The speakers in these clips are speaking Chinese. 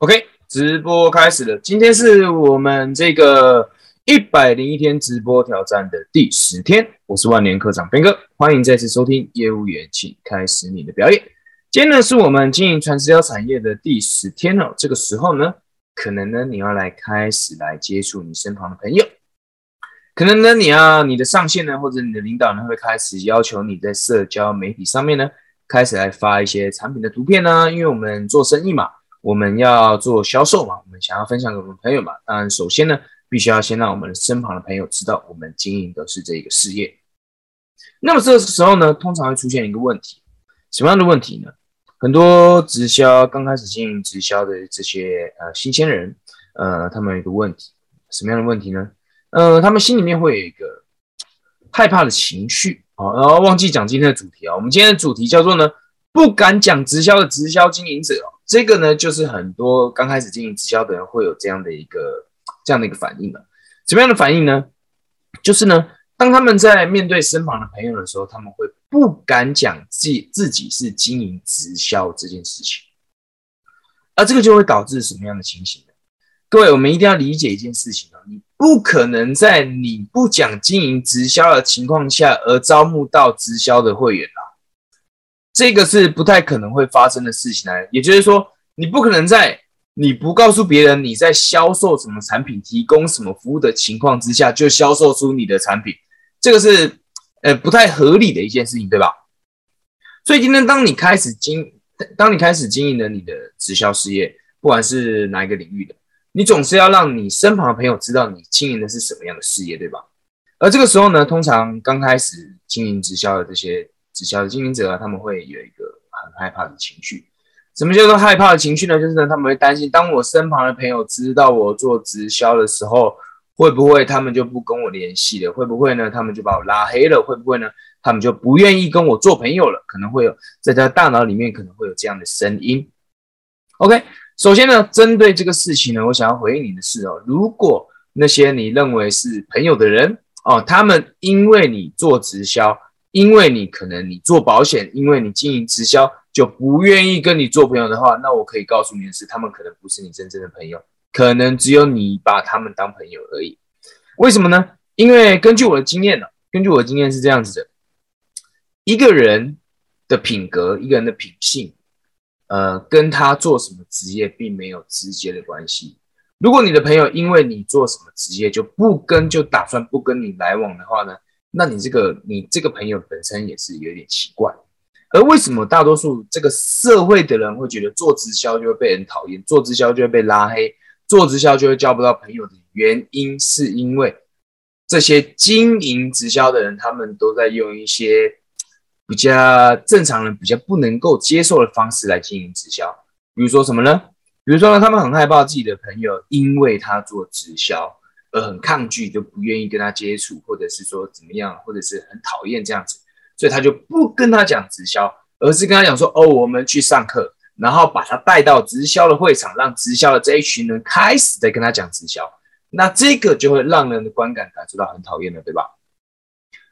OK，直播开始了。今天是我们这个一百零一天直播挑战的第十天。我是万年科长边哥，欢迎再次收听业务员，请开始你的表演。今天呢是我们经营传直销产业的第十天哦。这个时候呢，可能呢你要来开始来接触你身旁的朋友，可能呢你要你的上线呢或者你的领导呢会开始要求你在社交媒体上面呢开始来发一些产品的图片呢，因为我们做生意嘛。我们要做销售嘛？我们想要分享给我们朋友嘛？当然，首先呢，必须要先让我们身旁的朋友知道我们经营的是这个事业。那么这个时候呢，通常会出现一个问题，什么样的问题呢？很多直销刚开始经营直销的这些呃新鲜人，呃，他们有一个问题，什么样的问题呢？呃，他们心里面会有一个害怕的情绪啊。然后忘记讲今天的主题啊，我们今天的主题叫做呢，不敢讲直销的直销经营者哦。这个呢，就是很多刚开始经营直销的人会有这样的一个这样的一个反应了。什么样的反应呢？就是呢，当他们在面对身旁的朋友的时候，他们会不敢讲自自己是经营直销这件事情，而这个就会导致什么样的情形呢？各位，我们一定要理解一件事情啊，你不可能在你不讲经营直销的情况下而招募到直销的会员啊。这个是不太可能会发生的事情来，也就是说，你不可能在你不告诉别人你在销售什么产品、提供什么服务的情况之下，就销售出你的产品，这个是呃不太合理的一件事情，对吧？所以今天当你开始经，当你开始经营了你的直销事业，不管是哪一个领域的，你总是要让你身旁的朋友知道你经营的是什么样的事业，对吧？而这个时候呢，通常刚开始经营直销的这些。直销的经营者啊，他们会有一个很害怕的情绪。什么叫做害怕的情绪呢？就是呢，他们会担心，当我身旁的朋友知道我做直销的时候，会不会他们就不跟我联系了？会不会呢，他们就把我拉黑了？会不会呢，他们就不愿意跟我做朋友了？可能会有在他大脑里面可能会有这样的声音。OK，首先呢，针对这个事情呢，我想要回应你的是哦，如果那些你认为是朋友的人哦，他们因为你做直销。因为你可能你做保险，因为你经营直销就不愿意跟你做朋友的话，那我可以告诉你的是，他们可能不是你真正的朋友，可能只有你把他们当朋友而已。为什么呢？因为根据我的经验呢，根据我的经验是这样子的：一个人的品格，一个人的品性，呃，跟他做什么职业并没有直接的关系。如果你的朋友因为你做什么职业就不跟，就打算不跟你来往的话呢？那你这个你这个朋友本身也是有点奇怪，而为什么大多数这个社会的人会觉得做直销就会被人讨厌，做直销就会被拉黑，做直销就会交不到朋友的原因，是因为这些经营直销的人，他们都在用一些比较正常人比较不能够接受的方式来经营直销，比如说什么呢？比如说呢，他们很害怕自己的朋友因为他做直销。而很抗拒，就不愿意跟他接触，或者是说怎么样，或者是很讨厌这样子，所以他就不跟他讲直销，而是跟他讲说：“哦，我们去上课，然后把他带到直销的会场，让直销的这一群人开始在跟他讲直销。那这个就会让人的观感感受到很讨厌了，对吧？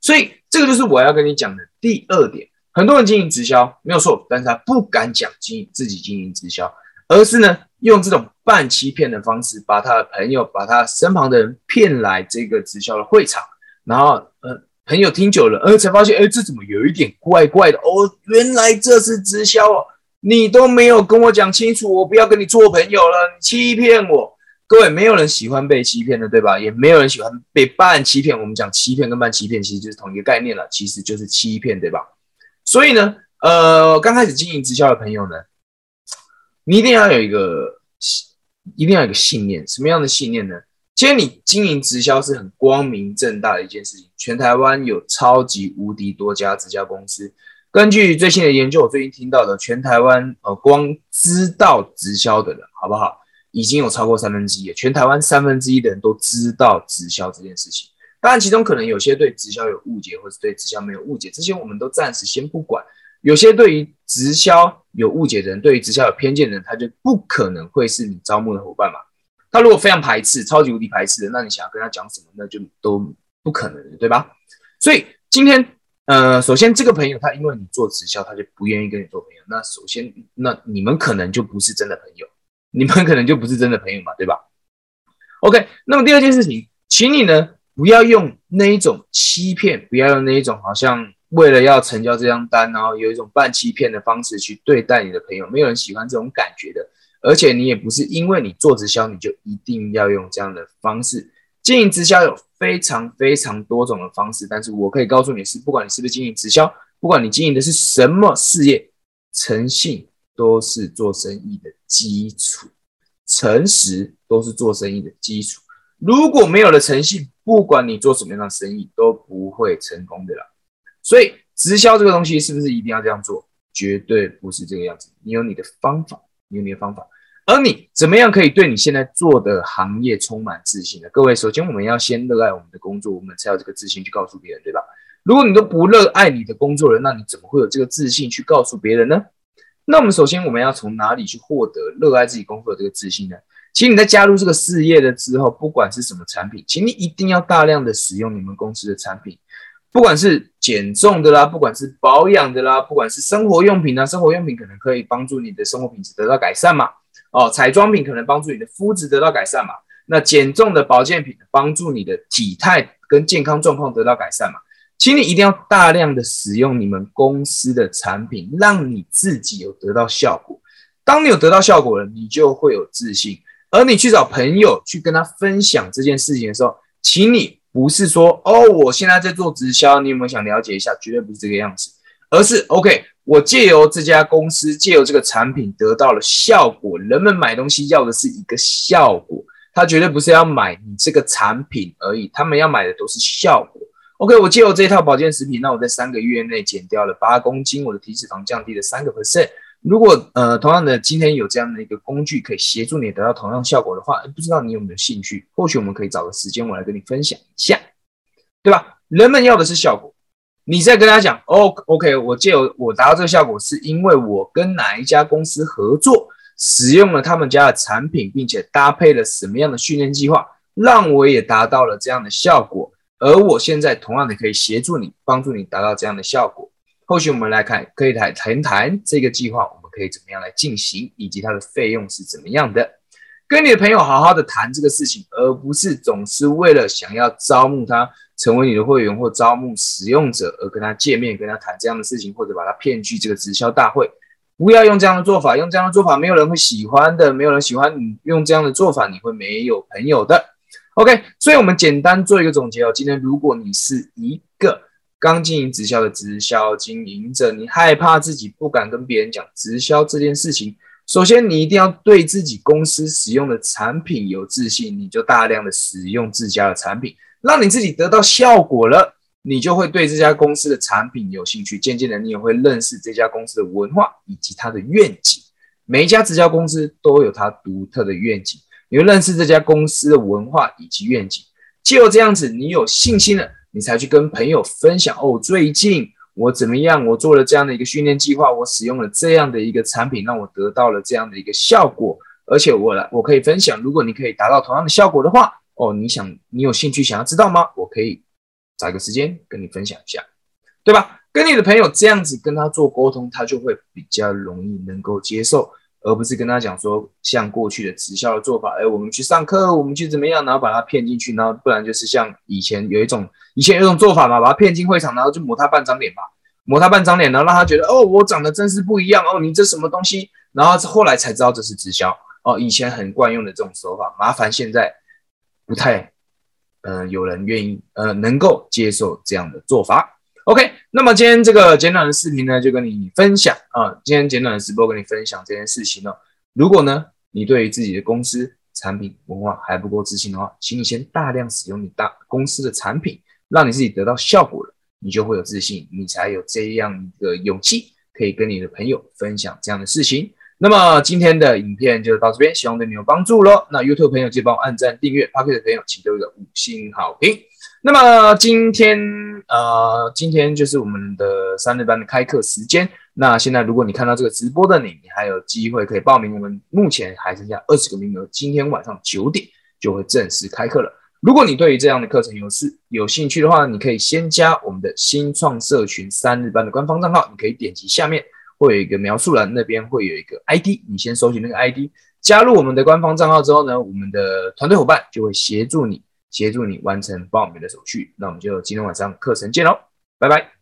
所以这个就是我要跟你讲的第二点。很多人经营直销没有错，但是他不敢讲经自己经营直销，而是呢。用这种半欺骗的方式，把他的朋友、把他身旁的人骗来这个直销的会场，然后，呃，朋友听久了，呃，才发现，哎，这怎么有一点怪怪的？哦，原来这是直销哦！你都没有跟我讲清楚，我不要跟你做朋友了，你欺骗我！各位，没有人喜欢被欺骗的，对吧？也没有人喜欢被半欺骗。我们讲欺骗跟半欺骗，其实就是同一个概念了，其实就是欺骗，对吧？所以呢，呃，刚开始经营直销的朋友呢。你一定要有一个一定要有一个信念，什么样的信念呢？其实你经营直销是很光明正大的一件事情。全台湾有超级无敌多家直销公司，根据最新的研究，我最近听到的，全台湾呃，光知道直销的人，好不好？已经有超过三分之一，全台湾三分之一的人都知道直销这件事情。当然，其中可能有些对直销有误解，或者对直销没有误解，这些我们都暂时先不管。有些对于直销有误解的人，对于直销有偏见的人，他就不可能会是你招募的伙伴嘛。他如果非常排斥、超级无敌排斥的，那你想要跟他讲什么，那就都不可能，对吧？所以今天，呃，首先这个朋友他因为你做直销，他就不愿意跟你做朋友。那首先，那你们可能就不是真的朋友。你们可能就不是真的朋友嘛，对吧？OK，那么第二件事情，请你呢不要用那一种欺骗，不要用那一种好像为了要成交这张单，然后有一种半欺骗的方式去对待你的朋友，没有人喜欢这种感觉的。而且你也不是因为你做直销，你就一定要用这样的方式经营直销，有非常非常多种的方式。但是我可以告诉你是，不管你是不是经营直销，不管你经营的是什么事业，诚信都是做生意的基础，诚实都是做生意的基础。如果没有了诚信，不管你做什么样的生意都不会成功的啦。所以直销这个东西是不是一定要这样做？绝对不是这个样子。你有你的方法，你有你的方法。而你怎么样可以对你现在做的行业充满自信呢？各位，首先我们要先热爱我们的工作，我们才有这个自信去告诉别人，对吧？如果你都不热爱你的工作了，那你怎么会有这个自信去告诉别人呢？那我们首先我们要从哪里去获得热爱自己工作的这个自信呢？其实你在加入这个事业了之后，不管是什么产品，请你一定要大量的使用你们公司的产品，不管是减重的啦，不管是保养的啦，不管是生活用品啊，生活用品可能可以帮助你的生活品质得到改善嘛。哦，彩妆品可能帮助你的肤质得到改善嘛？那减重的保健品帮助你的体态跟健康状况得到改善嘛？请你一定要大量的使用你们公司的产品，让你自己有得到效果。当你有得到效果了，你就会有自信。而你去找朋友去跟他分享这件事情的时候，请你不是说哦，我现在在做直销，你有没有想了解一下？绝对不是这个样子，而是 OK。我借由这家公司，借由这个产品得到了效果。人们买东西要的是一个效果，他绝对不是要买你这个产品而已，他们要买的都是效果。OK，我借由这套保健食品，那我在三个月内减掉了八公斤，我的体脂肪降低了三个 percent。如果呃同样的今天有这样的一个工具可以协助你得到同样效果的话，不知道你有没有兴趣？或许我们可以找个时间，我来跟你分享一下，对吧？人们要的是效果。你再跟他讲哦，OK，我借由我达到这个效果，是因为我跟哪一家公司合作，使用了他们家的产品，并且搭配了什么样的训练计划，让我也达到了这样的效果。而我现在同样的可以协助你，帮助你达到这样的效果。后续我们来看，可以来谈谈这个计划，我们可以怎么样来进行，以及它的费用是怎么样的。跟你的朋友好好的谈这个事情，而不是总是为了想要招募他。成为你的会员或招募使用者而跟他见面、跟他谈这样的事情，或者把他骗去这个直销大会，不要用这样的做法。用这样的做法，没有人会喜欢的，没有人喜欢你用这样的做法，你会没有朋友的。OK，所以我们简单做一个总结哦。今天如果你是一个刚经营直销的直销经营者，你害怕自己不敢跟别人讲直销这件事情，首先你一定要对自己公司使用的产品有自信，你就大量的使用自家的产品。让你自己得到效果了，你就会对这家公司的产品有兴趣。渐渐的，你也会认识这家公司的文化以及它的愿景。每一家直销公司都有它独特的愿景，你会认识这家公司的文化以及愿景。只有这样子，你有信心了，你才去跟朋友分享哦。最近我怎么样？我做了这样的一个训练计划，我使用了这样的一个产品，让我得到了这样的一个效果。而且我来，我可以分享。如果你可以达到同样的效果的话。哦，你想你有兴趣想要知道吗？我可以找个时间跟你分享一下，对吧？跟你的朋友这样子跟他做沟通，他就会比较容易能够接受，而不是跟他讲说像过去的直销的做法，哎，我们去上课，我们去怎么样，然后把他骗进去，然后不然就是像以前有一种以前有一种做法嘛，把他骗进会场，然后就抹他半张脸嘛，抹他半张脸，然后让他觉得哦，我长得真是不一样哦，你这什么东西？然后后来才知道这是直销哦，以前很惯用的这种手法，麻烦现在。不太，呃，有人愿意，呃，能够接受这样的做法。OK，那么今天这个简短的视频呢，就跟你分享啊，今天简短的直播跟你分享这件事情呢。如果呢，你对于自己的公司产品文化还不够自信的话，请你先大量使用你大公司的产品，让你自己得到效果了，你就会有自信，你才有这样一个勇气，可以跟你的朋友分享这样的事情。那么今天的影片就到这边，希望对你有帮助喽。那 YouTube 朋友记得帮我按赞、订阅，Pocket 的朋友请给我一个五星好评。那么今天呃，今天就是我们的三日班的开课时间。那现在如果你看到这个直播的你，你还有机会可以报名。我们目前还剩下二十个名额，今天晚上九点就会正式开课了。如果你对于这样的课程有事有兴趣的话，你可以先加我们的新创社群三日班的官方账号，你可以点击下面。会有一个描述栏，那边会有一个 ID，你先搜集那个 ID，加入我们的官方账号之后呢，我们的团队伙伴就会协助你，协助你完成报名的手续。那我们就今天晚上课程见喽，拜拜。